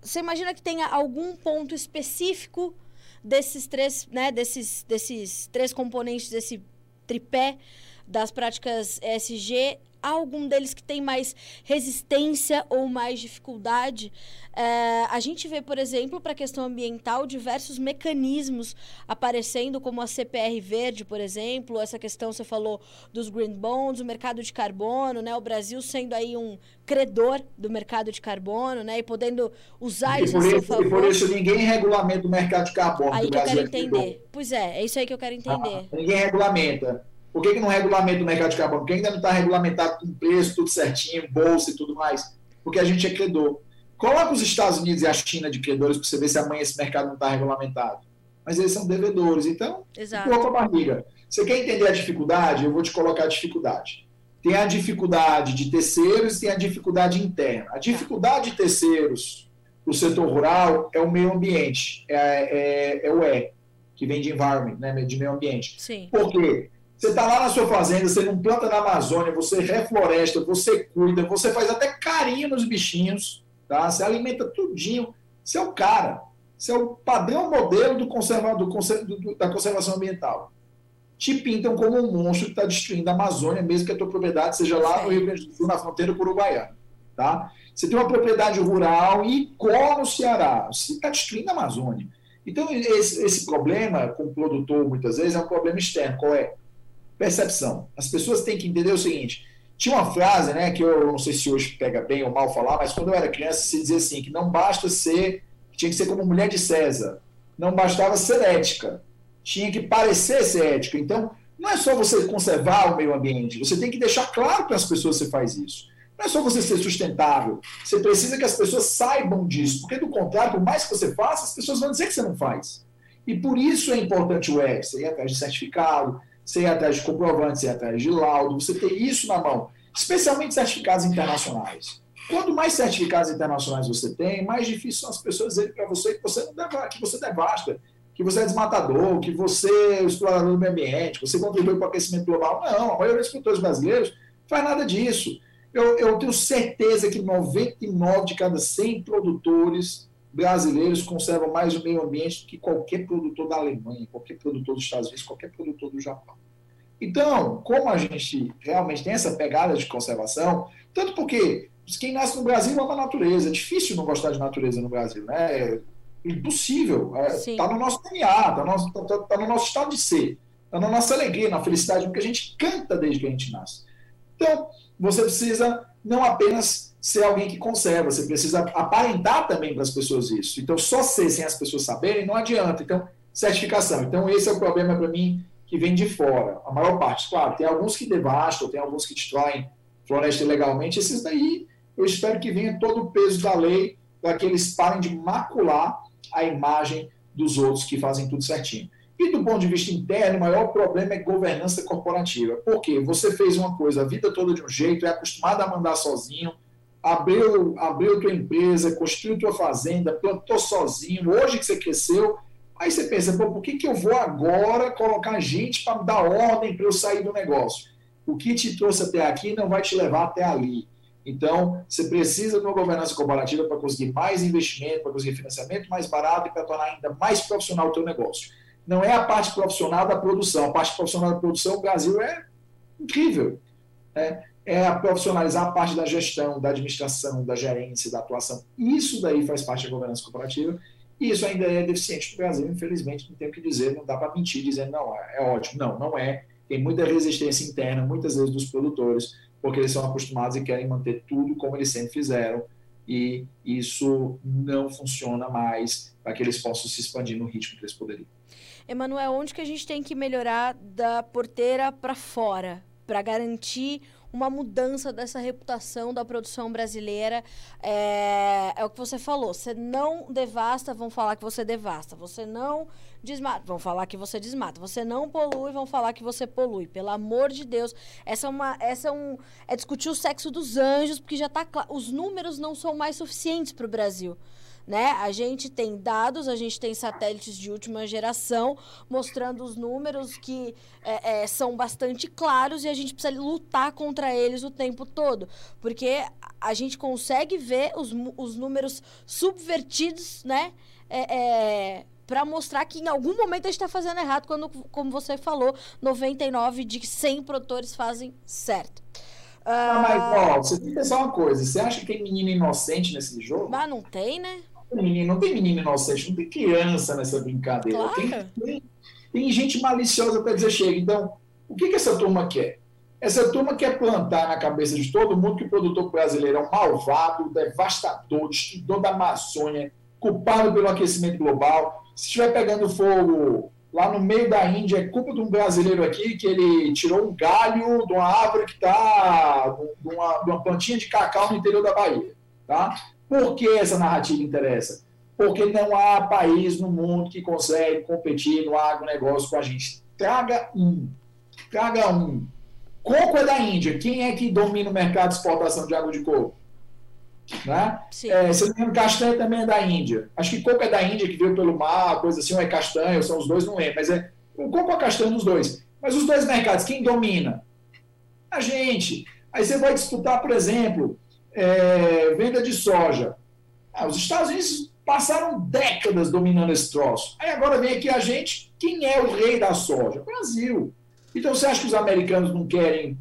você imagina que tenha algum ponto específico desses três, né, desses, desses três componentes desse tripé das práticas ESG há algum deles que tem mais resistência ou mais dificuldade. É, a gente vê, por exemplo, para a questão ambiental, diversos mecanismos aparecendo, como a CPR verde, por exemplo, essa questão você falou dos green bonds, o mercado de carbono, né? O Brasil sendo aí um credor do mercado de carbono, né? E podendo usar e isso a seu favor. E por isso ninguém regulamenta o mercado de carbono. Aí que eu quero entender. Pois é, é isso aí que eu quero entender. Ah, ninguém regulamenta. Por que, que não regulamenta o mercado de carbono? Porque ainda não está regulamentado com preço, tudo certinho, bolsa e tudo mais. Porque a gente é credor. Coloca os Estados Unidos e a China de credores para você ver se amanhã esse mercado não está regulamentado. Mas eles são devedores. Então, coloca a barriga. Você quer entender a dificuldade? Eu vou te colocar a dificuldade. Tem a dificuldade de terceiros e tem a dificuldade interna. A dificuldade de terceiros para o setor rural é o meio ambiente, é, é, é o E. que vem de environment, né, de meio ambiente. Sim. Por quê? Você está lá na sua fazenda, você não planta na Amazônia, você refloresta, você cuida, você faz até carinho nos bichinhos, tá? Você alimenta tudinho. Você é o cara. Você é o padrão modelo do conserva, do, do, da conservação ambiental. Te pintam como um monstro que está destruindo a Amazônia, mesmo que a tua propriedade seja lá no Rio Grande do Sul, na fronteira com o Uruguaiana. Tá? Você tem uma propriedade rural e cola no Ceará. Você está destruindo a Amazônia. Então, esse, esse problema com o produtor, muitas vezes, é um problema externo. Qual é? Percepção. As pessoas têm que entender o seguinte: tinha uma frase, né, que eu não sei se hoje pega bem ou mal falar, mas quando eu era criança se dizia assim, que não basta ser, tinha que ser como mulher de César, não bastava ser ética, tinha que parecer ser ética. Então, não é só você conservar o meio ambiente, você tem que deixar claro para as pessoas que você faz isso. Não é só você ser sustentável, você precisa que as pessoas saibam disso, porque do contrário, por mais que você faça, as pessoas vão dizer que você não faz. E por isso é importante o você ir atrás de certificado, você ir atrás de comprovante, você ir atrás de laudo, você ter isso na mão, especialmente certificados internacionais. Quanto mais certificados internacionais você tem, mais difícil são as pessoas dizerem para você que você, não deva, que você devasta, que você é desmatador, que você é explorador do meio ambiente, que você contribui para o aquecimento global. Não, a maioria dos produtores brasileiros faz nada disso. Eu, eu tenho certeza que 99 de cada 100 produtores brasileiros conservam mais o meio ambiente do que qualquer produtor da Alemanha, qualquer produtor dos Estados Unidos, qualquer produtor do Japão. Então, como a gente realmente tem essa pegada de conservação, tanto porque quem nasce no Brasil ama a natureza, é difícil não gostar de natureza no Brasil, né? É impossível. Está é, no nosso DNA, está no, tá, tá no nosso estado de ser, está na nossa alegria, na felicidade, porque a gente canta desde que a gente nasce. Então, você precisa não apenas ser alguém que conserva, você precisa aparentar também para as pessoas isso. Então, só ser sem as pessoas saberem não adianta. Então, certificação. Então, esse é o problema para mim que vem de fora. A maior parte, claro, tem alguns que devastam, tem alguns que destroem floresta ilegalmente. Esses daí, eu espero que venha todo o peso da lei para que eles parem de macular a imagem dos outros que fazem tudo certinho. E do ponto de vista interno, o maior problema é governança corporativa. Por quê? Você fez uma coisa a vida toda de um jeito, é acostumado a mandar sozinho, abriu, abriu tua empresa, construiu tua fazenda, plantou sozinho, hoje que você cresceu, aí você pensa, Pô, por que, que eu vou agora colocar gente para dar ordem para eu sair do negócio? O que te trouxe até aqui não vai te levar até ali. Então, você precisa de uma governança corporativa para conseguir mais investimento, para conseguir financiamento mais barato e para tornar ainda mais profissional o teu negócio não é a parte profissional da produção. A parte profissional da produção, o Brasil é incrível. É, é profissionalizar a parte da gestão, da administração, da gerência, da atuação. Isso daí faz parte da governança corporativa e isso ainda é deficiente no Brasil, infelizmente, não tem o que dizer, não dá para mentir dizendo, não, é ótimo. Não, não é. Tem muita resistência interna, muitas vezes, dos produtores, porque eles são acostumados e querem manter tudo como eles sempre fizeram, e isso não funciona mais para que eles possam se expandir no ritmo que eles poderiam. Emanuel, onde que a gente tem que melhorar da porteira para fora para garantir uma mudança dessa reputação da produção brasileira. É, é, o que você falou. Você não devasta, vão falar que você devasta. Você não desmata, vão falar que você desmata. Você não polui, vão falar que você polui. Pelo amor de Deus, essa é uma, essa é um, é discutir o sexo dos anjos, porque já claro. Os números não são mais suficientes para o Brasil né? A gente tem dados, a gente tem satélites de última geração mostrando os números que é, é, são bastante claros e a gente precisa lutar contra eles o tempo todo, porque a gente consegue ver os, os números subvertidos, né? É, é para mostrar que em algum momento a gente está fazendo errado, quando, como você falou, 99 de 100 produtores fazem certo. Ah, mas, ó, você tem que pensar uma coisa. Você acha que tem menino inocente nesse jogo? Mas não tem, né? Menino, não tem menino inocente, não tem criança nessa brincadeira. Claro. Tem, tem, tem, gente maliciosa para dizer chega. Então, o que, que essa turma quer? Essa turma quer plantar na cabeça de todo mundo que o produtor brasileiro é um malvado, devastador, destruidor da Amazônia, culpado pelo aquecimento global. Se estiver pegando fogo lá no meio da Índia, é culpa de um brasileiro aqui que ele tirou um galho de uma árvore que está, de uma, de uma plantinha de cacau no interior da Bahia. Tá? Por que essa narrativa interessa? Porque não há país no mundo que consegue competir no agronegócio com a gente. Traga um. Traga um. Coco é da Índia. Quem é que domina o mercado de exportação de água de coco? Né? É, se não me engano, castanha também é da Índia. Acho que coco é da Índia, que veio pelo mar, coisa assim, ou é castanha, são os dois, não lembro. Mas é o coco ou a castanha dos dois. Mas os dois mercados, quem domina? A gente. Aí você vai disputar, por exemplo, é, venda de soja. Ah, os Estados Unidos passaram décadas dominando esse troço. Aí agora vem aqui a gente, quem é o rei da soja? Brasil. Então você acha que os americanos não querem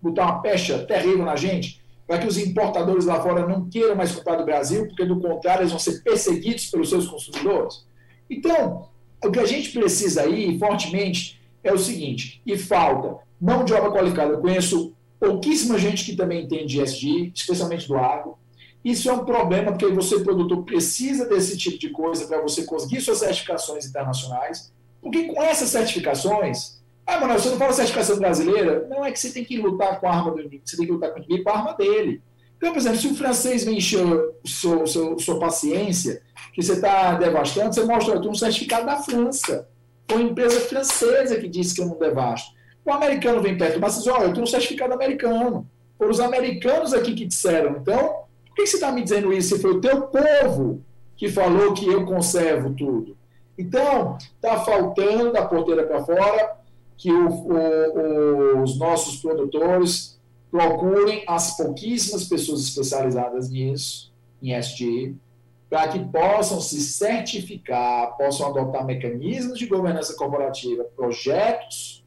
botar uma pecha terrível na gente? Para que os importadores lá fora não queiram mais comprar do Brasil, porque do contrário eles vão ser perseguidos pelos seus consumidores? Então, o que a gente precisa aí, fortemente, é o seguinte, e falta mão de obra qualificada. Eu conheço pouquíssima gente que também entende ESG, especialmente do agro. Isso é um problema, porque você, produtor, precisa desse tipo de coisa para você conseguir suas certificações internacionais, porque com essas certificações, ah, Manuel, você não fala certificação brasileira? Não é que você tem que lutar com a arma do inimigo, você tem que lutar com o inimigo com a arma dele. Então, por exemplo, se o francês vem encher sua, sua, sua paciência, que você está devastando, você mostra, eu tenho um certificado da França. Foi uma empresa francesa que disse que eu não devasto. O americano vem perto, mas diz, olha, eu tenho um certificado americano. Foram os americanos aqui que disseram. Então, por que você está me dizendo isso? Se foi o teu povo que falou que eu conservo tudo. Então, está faltando da porteira para fora que o, o, os nossos produtores procurem as pouquíssimas pessoas especializadas nisso, em SG, para que possam se certificar, possam adotar mecanismos de governança corporativa, projetos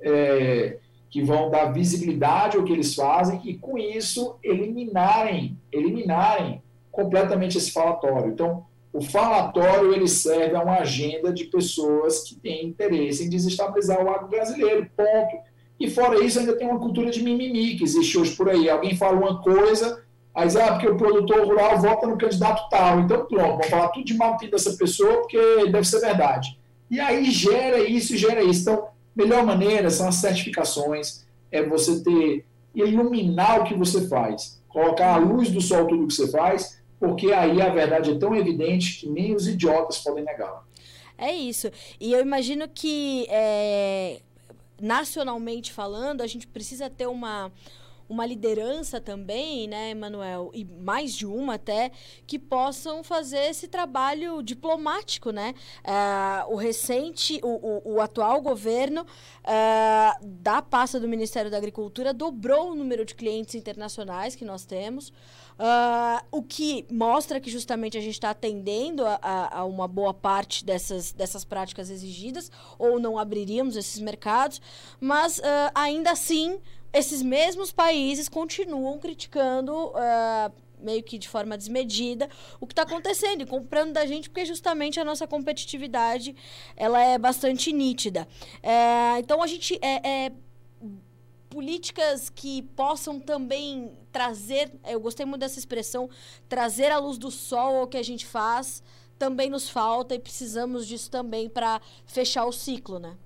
é, que vão dar visibilidade ao que eles fazem e, com isso, eliminarem, eliminarem completamente esse falatório. Então, o falatório ele serve a uma agenda de pessoas que têm interesse em desestabilizar o agro brasileiro, ponto. E fora isso, ainda tem uma cultura de mimimi que existe hoje por aí. Alguém fala uma coisa, aí diz, ah, porque o produtor rural vota no candidato tal. Então, pronto, vamos falar tudo de mal dessa pessoa, porque deve ser verdade. E aí gera isso gera isso. Então, melhor maneira são as certificações, é você ter, iluminar o que você faz, colocar a luz do sol tudo o que você faz, porque aí a verdade é tão evidente que nem os idiotas podem negá-la. É isso. E eu imagino que, é, nacionalmente falando, a gente precisa ter uma uma liderança também, né, Emanuel, e mais de uma até, que possam fazer esse trabalho diplomático, né? Uh, o recente, o, o, o atual governo uh, da pasta do Ministério da Agricultura dobrou o número de clientes internacionais que nós temos. Uh, o que mostra que justamente a gente está atendendo a, a, a, uma boa parte dessas, dessas práticas exigidas, ou não abriríamos esses mercados, mas uh, ainda assim esses mesmos países continuam criticando. Uh, meio que de forma desmedida o que está acontecendo e comprando da gente porque justamente a nossa competitividade ela é bastante nítida é, então a gente é, é, políticas que possam também trazer eu gostei muito dessa expressão trazer a luz do sol ao que a gente faz também nos falta e precisamos disso também para fechar o ciclo né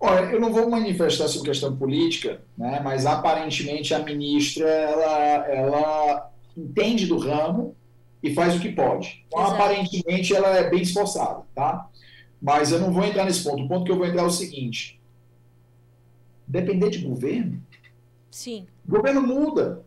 Olha, eu não vou manifestar sobre questão política, né, mas aparentemente a ministra ela, ela entende do ramo e faz o que pode. Então, aparentemente ela é bem esforçada, tá? Mas eu não vou entrar nesse ponto. O ponto que eu vou entrar é o seguinte: depender de governo. Sim. O governo muda.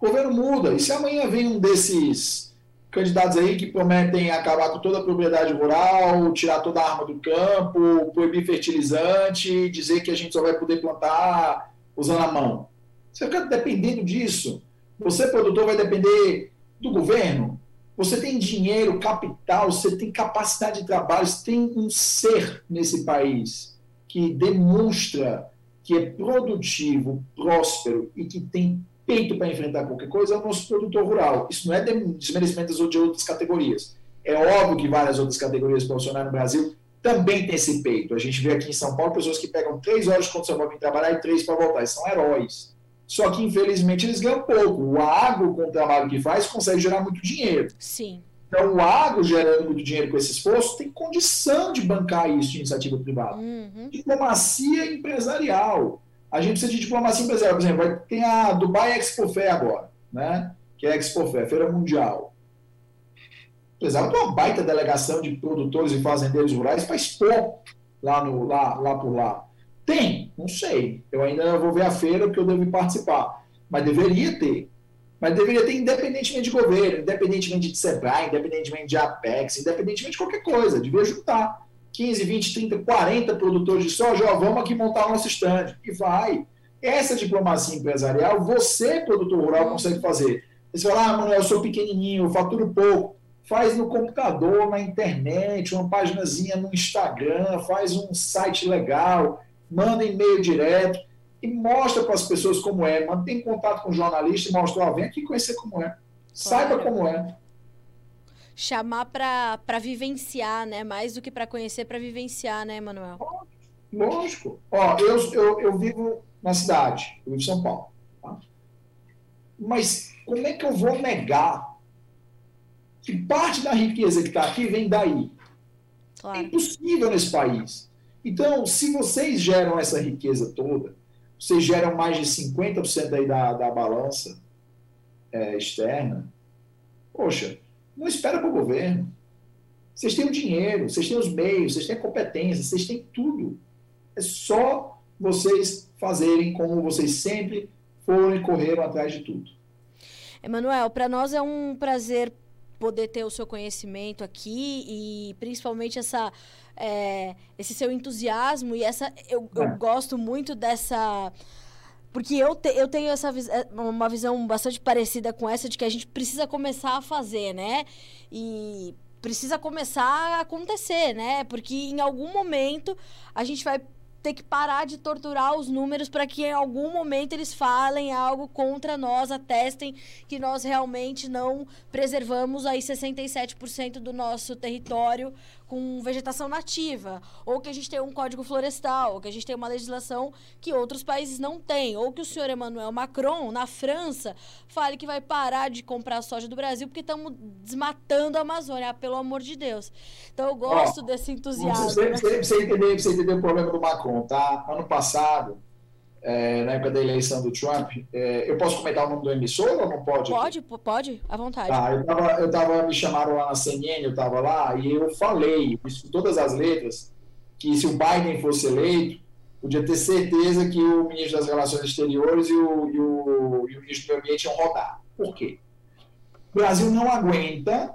O governo muda. E se amanhã vem um desses candidatos aí que prometem acabar com toda a propriedade rural, tirar toda a arma do campo, proibir fertilizante, dizer que a gente só vai poder plantar usando a mão. Você fica dependendo disso. Você, produtor, vai depender do governo. Você tem dinheiro, capital, você tem capacidade de trabalho, você tem um ser nesse país que demonstra que é produtivo, próspero e que tem peito para enfrentar qualquer coisa é o nosso produtor rural. Isso não é desmerecimento de outras categorias. É óbvio que várias outras categorias profissionais no Brasil também têm esse peito. A gente vê aqui em São Paulo pessoas que pegam três horas de condição para vir trabalhar e três para voltar. Eles são heróis. Só que, infelizmente, eles ganham pouco. O agro, com o trabalho que faz, consegue gerar muito dinheiro. Sim. Então, o agro, gerando muito dinheiro com esse esforço, tem condição de bancar isso de iniciativa privada. Uhum. Diplomacia empresarial a gente precisa de diplomacia empresarial. Por exemplo, tem a Dubai Expo Fair agora, né? que é a Expo Fair, Feira Mundial. Precisava de uma baita delegação de produtores e fazendeiros rurais para expor lá, no, lá, lá por lá. Tem? Não sei. Eu ainda vou ver a feira porque eu devo participar. Mas deveria ter. mas deveria ter independentemente de governo, independentemente de SEBRAE, independentemente de Apex, independentemente de qualquer coisa. Devia juntar 15, 20, 30, 40 produtores de soja, ó, vamos aqui montar o nosso stand. E vai. Essa diplomacia empresarial, você, produtor rural, consegue fazer. Você fala, ah, Manuel, eu sou pequenininho, eu faturo pouco. Faz no computador, na internet, uma paginazinha no Instagram, faz um site legal, manda e-mail direto e mostra para as pessoas como é. Mantém contato com o jornalista e mostra, ó, vem aqui conhecer como é. Saiba como é. Chamar para vivenciar, né? Mais do que para conhecer, para vivenciar, né, Manuel? Lógico. Ó, eu, eu, eu vivo na cidade, eu vivo em São Paulo. Tá? Mas como é que eu vou negar que parte da riqueza que está aqui vem daí? Claro. É impossível nesse país. Então, se vocês geram essa riqueza toda, vocês geram mais de 50% aí da, da balança é, externa, poxa, não espera para o governo. Vocês têm o dinheiro, vocês têm os meios, vocês têm a competência, vocês têm tudo. É só vocês fazerem como vocês sempre foram e correram atrás de tudo. Emanuel, para nós é um prazer poder ter o seu conhecimento aqui e principalmente essa é, esse seu entusiasmo e essa eu, eu é. gosto muito dessa porque eu, te, eu tenho essa é, uma visão bastante parecida com essa de que a gente precisa começar a fazer, né? E precisa começar a acontecer, né? Porque em algum momento a gente vai ter que parar de torturar os números para que em algum momento eles falem algo contra nós, atestem que nós realmente não preservamos aí 67% do nosso território com vegetação nativa, ou que a gente tem um código florestal, ou que a gente tem uma legislação que outros países não têm, ou que o senhor Emmanuel Macron, na França, fale que vai parar de comprar soja do Brasil porque estamos desmatando a Amazônia, ah, pelo amor de Deus. Então eu gosto Ó, desse entusiasmo. Você, né? você, você, entender, você entender o problema do Macron, tá? Ano passado, é, na época da eleição do Trump, é, eu posso comentar o nome do emissor ou não pode? Pode, pode, à vontade. Tá, eu tava, eu tava, me chamaram lá na CNN, eu tava lá, e eu falei, isso todas as letras, que se o Biden fosse eleito, podia ter certeza que o ministro das Relações Exteriores e o, e o, e o ministro do Meio Ambiente iam rodar. Por quê? O Brasil não aguenta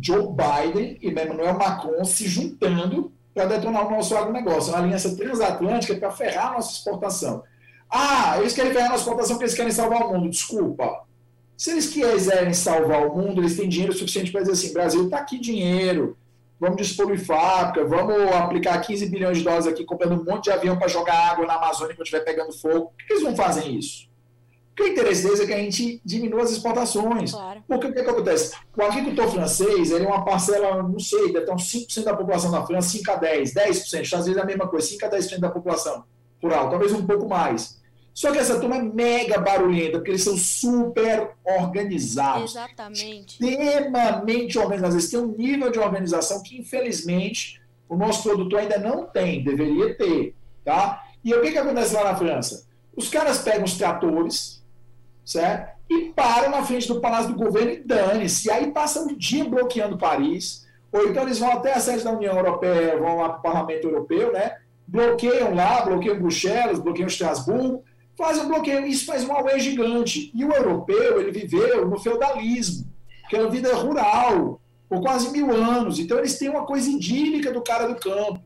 Joe Biden e Emmanuel Macron se juntando para detonar o nosso agronegócio. Uma aliança transatlântica para ferrar a nossa exportação. Ah, eles querem ferrar a nossa exportação porque eles querem salvar o mundo. Desculpa. Se eles quiserem salvar o mundo, eles têm dinheiro suficiente para dizer assim: Brasil, está aqui dinheiro, vamos despoluir fábrica, vamos aplicar 15 bilhões de dólares aqui, comprando um monte de avião para jogar água na Amazônia quando estiver pegando fogo. Por que eles não fazem isso? Porque o interesse deles é que a gente diminua as exportações. Claro. Porque o que, que acontece? O agricultor francês, ele é uma parcela, não sei, deve ter uns 5% da população da França, 5 a 10, 10%, às vezes é a mesma coisa, 5 a 10% da população rural, talvez um pouco mais. Só que essa turma é mega barulhenta, porque eles são super organizados. Exatamente. Extremamente organizados. Eles têm um nível de organização que, infelizmente, o nosso produtor ainda não tem, deveria ter. Tá? E o que, que acontece lá na França? Os caras pegam os tratores, certo? E param na frente do Palácio do Governo e dane-se. E aí passam o dia bloqueando Paris, ou então eles vão até a sede da União Europeia, vão lá para o Parlamento Europeu, né? Bloqueiam lá, bloqueiam Bruxelas, bloqueiam Estrasburgo, fazem um bloqueio. Isso faz um auê gigante. E o europeu, ele viveu no feudalismo, que é uma vida rural, por quase mil anos. Então eles têm uma coisa idílica do cara do campo.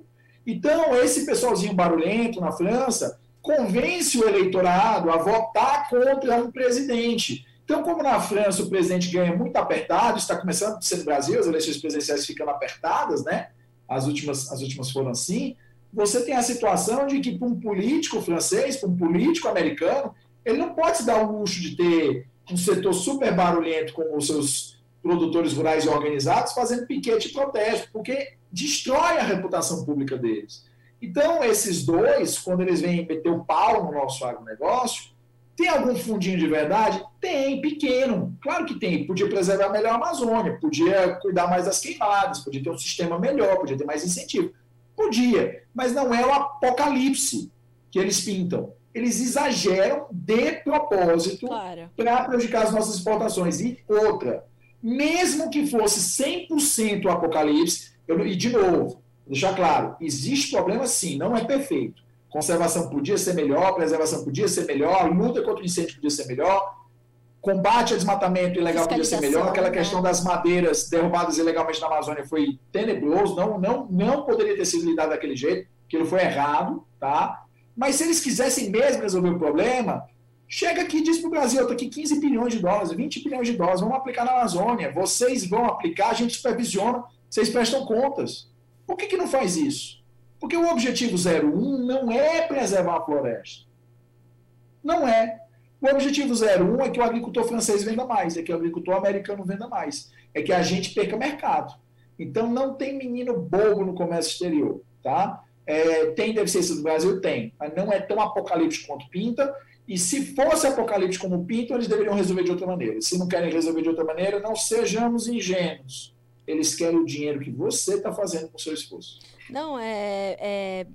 Então, esse pessoalzinho barulhento na França, convence o eleitorado a votar contra um presidente. Então, como na França o presidente ganha muito apertado, está começando a ser no Brasil, as eleições presidenciais ficando apertadas, né? As últimas, as últimas foram assim. Você tem a situação de que, para um político francês, para um político americano, ele não pode se dar o luxo de ter um setor super barulhento com os seus produtores rurais e organizados fazendo piquete e protesto, porque destrói a reputação pública deles. Então, esses dois, quando eles vêm meter o pau no nosso agronegócio, tem algum fundinho de verdade? Tem, pequeno. Claro que tem. Podia preservar melhor a Amazônia, podia cuidar mais das queimadas, podia ter um sistema melhor, podia ter mais incentivo. Podia, mas não é o apocalipse que eles pintam. Eles exageram de propósito claro. para prejudicar as nossas exportações. E outra, mesmo que fosse 100% o apocalipse, eu, e de novo, deixar claro, existe problema sim, não é perfeito. Conservação podia ser melhor, preservação podia ser melhor, luta contra o incêndio podia ser melhor. combate ao desmatamento ilegal podia ser melhor, aquela né? questão das madeiras derrubadas ilegalmente na Amazônia foi tenebroso, não, não, não poderia ter sido lidado daquele jeito, aquilo foi errado, tá? Mas se eles quisessem mesmo resolver o problema, chega aqui e diz para o Brasil, eu estou aqui 15 bilhões de dólares, 20 bilhões de dólares, vamos aplicar na Amazônia, vocês vão aplicar, a gente supervisiona, vocês prestam contas. Por que, que não faz isso? Porque o objetivo 01 não é preservar a floresta. Não é. O objetivo 01 é que o agricultor francês venda mais, é que o agricultor americano venda mais, é que a gente perca mercado. Então não tem menino bobo no comércio exterior, tá? É, tem deficiência do Brasil? Tem, mas não é tão apocalíptico quanto pinta. E se fosse apocalíptico como pinta, eles deveriam resolver de outra maneira. Se não querem resolver de outra maneira, não sejamos ingênuos. Eles querem o dinheiro que você está fazendo com o seu esforço. Não, é, é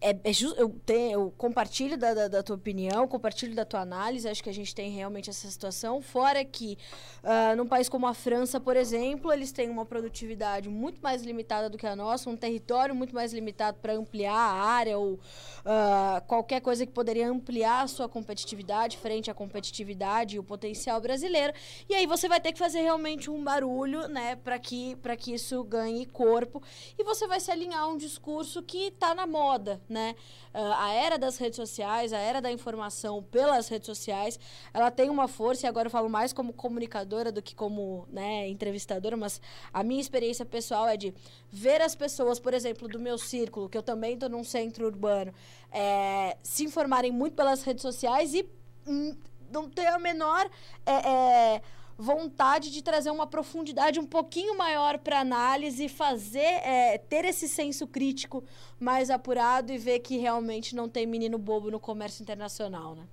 é, é just, eu, eu compartilho da, da, da, tua opinião, compartilho da tua análise, acho que a gente tem realmente essa situação. Fora que, uh, num país como a França, por exemplo, eles têm uma produtividade muito mais limitada do que a nossa, um território muito mais limitado para ampliar a área ou uh, qualquer coisa que poderia ampliar a sua competitividade frente à competitividade e o potencial brasileiro. E aí você vai ter que fazer realmente um barulho, né, para que, que isso ganhe corpo. E você vai se alinhar a um discurso que está na moda né? Uh, a era das redes sociais, a era da informação pelas redes sociais, ela tem uma força, e agora eu falo mais como comunicadora do que como né, entrevistadora, mas a minha experiência pessoal é de ver as pessoas, por exemplo, do meu círculo, que eu também estou num centro urbano, é, se informarem muito pelas redes sociais e hum, não ter a menor. É, é, vontade de trazer uma profundidade um pouquinho maior para análise, fazer, é, ter esse senso crítico mais apurado e ver que realmente não tem menino bobo no comércio internacional, né?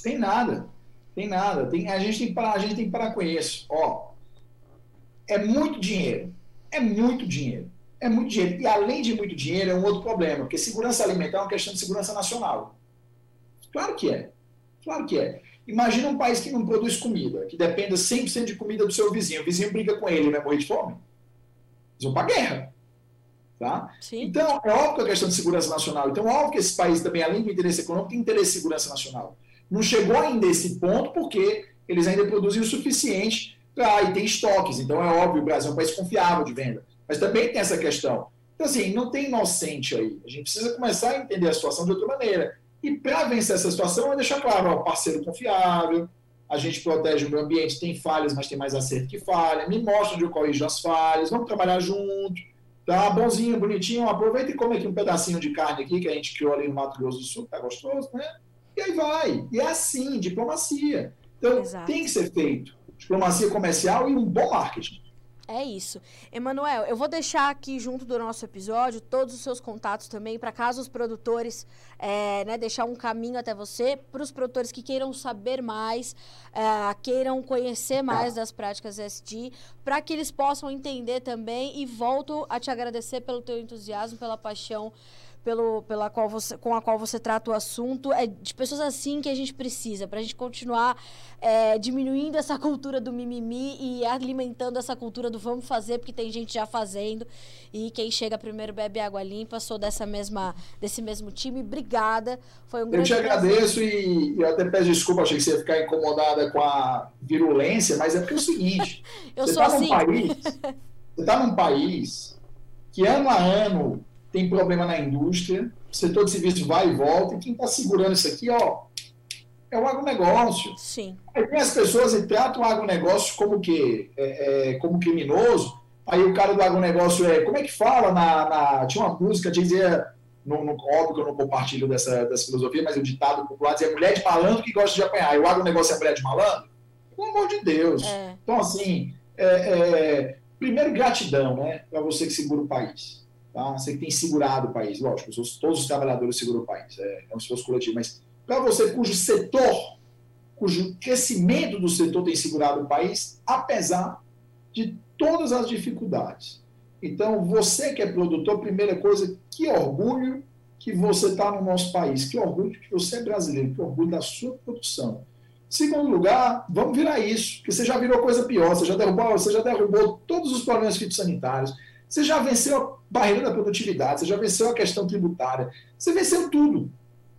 Tem nada, tem nada. Tem, a, gente tem que parar, a gente tem que parar com isso. Ó, é muito dinheiro, é muito dinheiro, é muito dinheiro. E além de muito dinheiro, é um outro problema, porque segurança alimentar é uma questão de segurança nacional. Claro que é, claro que é. Imagina um país que não produz comida, que dependa 100% de comida do seu vizinho. O vizinho briga com ele, vai morrer de fome. Eles vão para a guerra. Tá? Então, é óbvio que a questão de segurança nacional. Então, é óbvio que esse país também, além do interesse econômico, tem interesse de segurança nacional. Não chegou ainda a esse ponto porque eles ainda produzem o suficiente para e tem estoques. Então, é óbvio, o Brasil é um país confiável de venda. Mas também tem essa questão. Então, assim, não tem inocente aí. A gente precisa começar a entender a situação de outra maneira. E para vencer essa situação, é deixar claro, ó, parceiro confiável, a gente protege o meio ambiente, tem falhas, mas tem mais acerto que falha, me mostra onde eu corrijo as falhas, vamos trabalhar junto, tá bonzinho, bonitinho, aproveita e come aqui um pedacinho de carne aqui que a gente criou ali no Mato Grosso do Sul, tá gostoso, né? E aí vai. E é assim, diplomacia. Então, Exato. tem que ser feito. Diplomacia comercial e um bom marketing. É isso. Emanuel, eu vou deixar aqui junto do nosso episódio todos os seus contatos também, para caso os produtores, é, né, deixar um caminho até você, para os produtores que queiram saber mais, é, queiram conhecer mais das práticas SD, para que eles possam entender também. E volto a te agradecer pelo teu entusiasmo, pela paixão pelo, pela qual você, com a qual você trata o assunto. É de pessoas assim que a gente precisa, para a gente continuar é, diminuindo essa [LAUGHS] cultura do mimimi e alimentando essa cultura do vamos fazer, porque tem gente já fazendo. E quem chega primeiro bebe água limpa. Sou dessa mesma, desse mesmo time. Obrigada. Foi um grande Eu te agradeço e eu até peço desculpa, achei que você ia ficar incomodada com a virulência, mas é porque é o seguinte: [LAUGHS] eu você sou tá assim. Num país, você está num país que ano a ano tem problema na indústria, o setor de serviços vai e volta, e quem está segurando isso aqui, ó, é o agronegócio. Sim. Aí tem as pessoas e tratam o agronegócio como que é, é, como criminoso. Aí o cara do agronegócio é, como é que fala na, na tinha uma música dizia no, no, óbvio que eu não compartilho dessa, dessa filosofia, mas o ditado popular dizia mulher de malandro que gosta de apanhar. E o agronegócio é mulher de malandro? Pelo amor de Deus. É. Então, assim, é, é, primeiro, gratidão, né, para você que segura o país. Tá? Você que tem segurado o país, lógico, todos os trabalhadores seguram o país, é, é um esforço coletivo, mas para você cujo setor, cujo crescimento do setor tem segurado o país, apesar de todas as dificuldades. Então, você que é produtor, primeira coisa, que orgulho que você está no nosso país, que orgulho que você é brasileiro, que orgulho da sua produção. Segundo lugar, vamos virar isso, porque você já virou coisa pior, você já derrubou, você já derrubou todos os problemas fitossanitários, você já venceu a barreira da produtividade, você já venceu a questão tributária, você venceu tudo.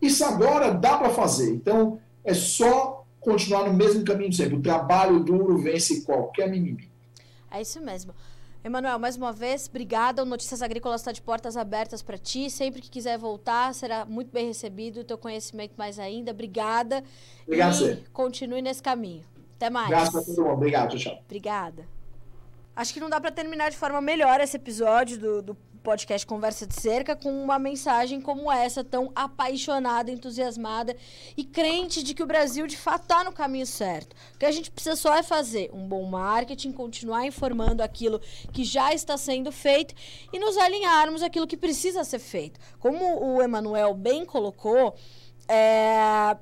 Isso agora dá para fazer. Então, é só continuar no mesmo caminho sempre. O trabalho duro vence qualquer mimimi. É isso mesmo. Emanuel, mais uma vez, obrigada. O Notícias Agrícolas está de portas abertas para ti. Sempre que quiser voltar, será muito bem recebido. O teu conhecimento mais ainda. Obrigada. Obrigado, e você. continue nesse caminho. Até mais. Graças a todo mundo. Obrigado, tchau, tchau. Obrigada. Acho que não dá para terminar de forma melhor esse episódio do, do podcast Conversa de Cerca com uma mensagem como essa, tão apaixonada, entusiasmada e crente de que o Brasil de fato está no caminho certo. O que a gente precisa só é fazer um bom marketing, continuar informando aquilo que já está sendo feito e nos alinharmos aquilo que precisa ser feito. Como o Emanuel bem colocou, é,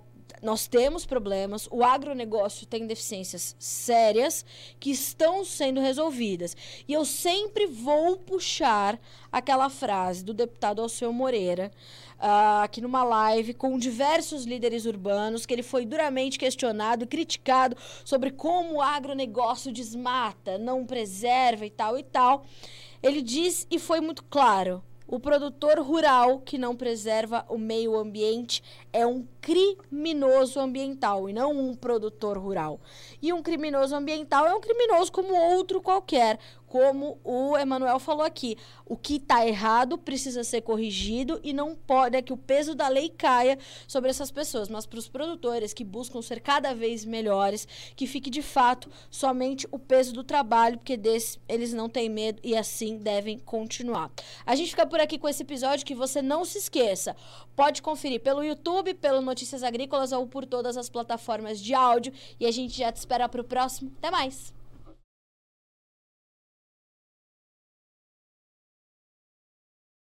nós temos problemas, o agronegócio tem deficiências sérias que estão sendo resolvidas. E eu sempre vou puxar aquela frase do deputado Alceu Moreira, uh, aqui numa live com diversos líderes urbanos, que ele foi duramente questionado, criticado sobre como o agronegócio desmata, não preserva e tal e tal. Ele diz e foi muito claro: o produtor rural que não preserva o meio ambiente é um criminoso ambiental e não um produtor rural. E um criminoso ambiental é um criminoso como outro qualquer, como o Emanuel falou aqui. O que está errado precisa ser corrigido e não pode é que o peso da lei caia sobre essas pessoas, mas para os produtores que buscam ser cada vez melhores, que fique de fato somente o peso do trabalho, porque desse eles não têm medo e assim devem continuar. A gente fica por aqui com esse episódio que você não se esqueça. Pode conferir pelo YouTube, pelo Notícias Agrícolas ou por todas as plataformas de áudio e a gente já te espera para o próximo. Até mais.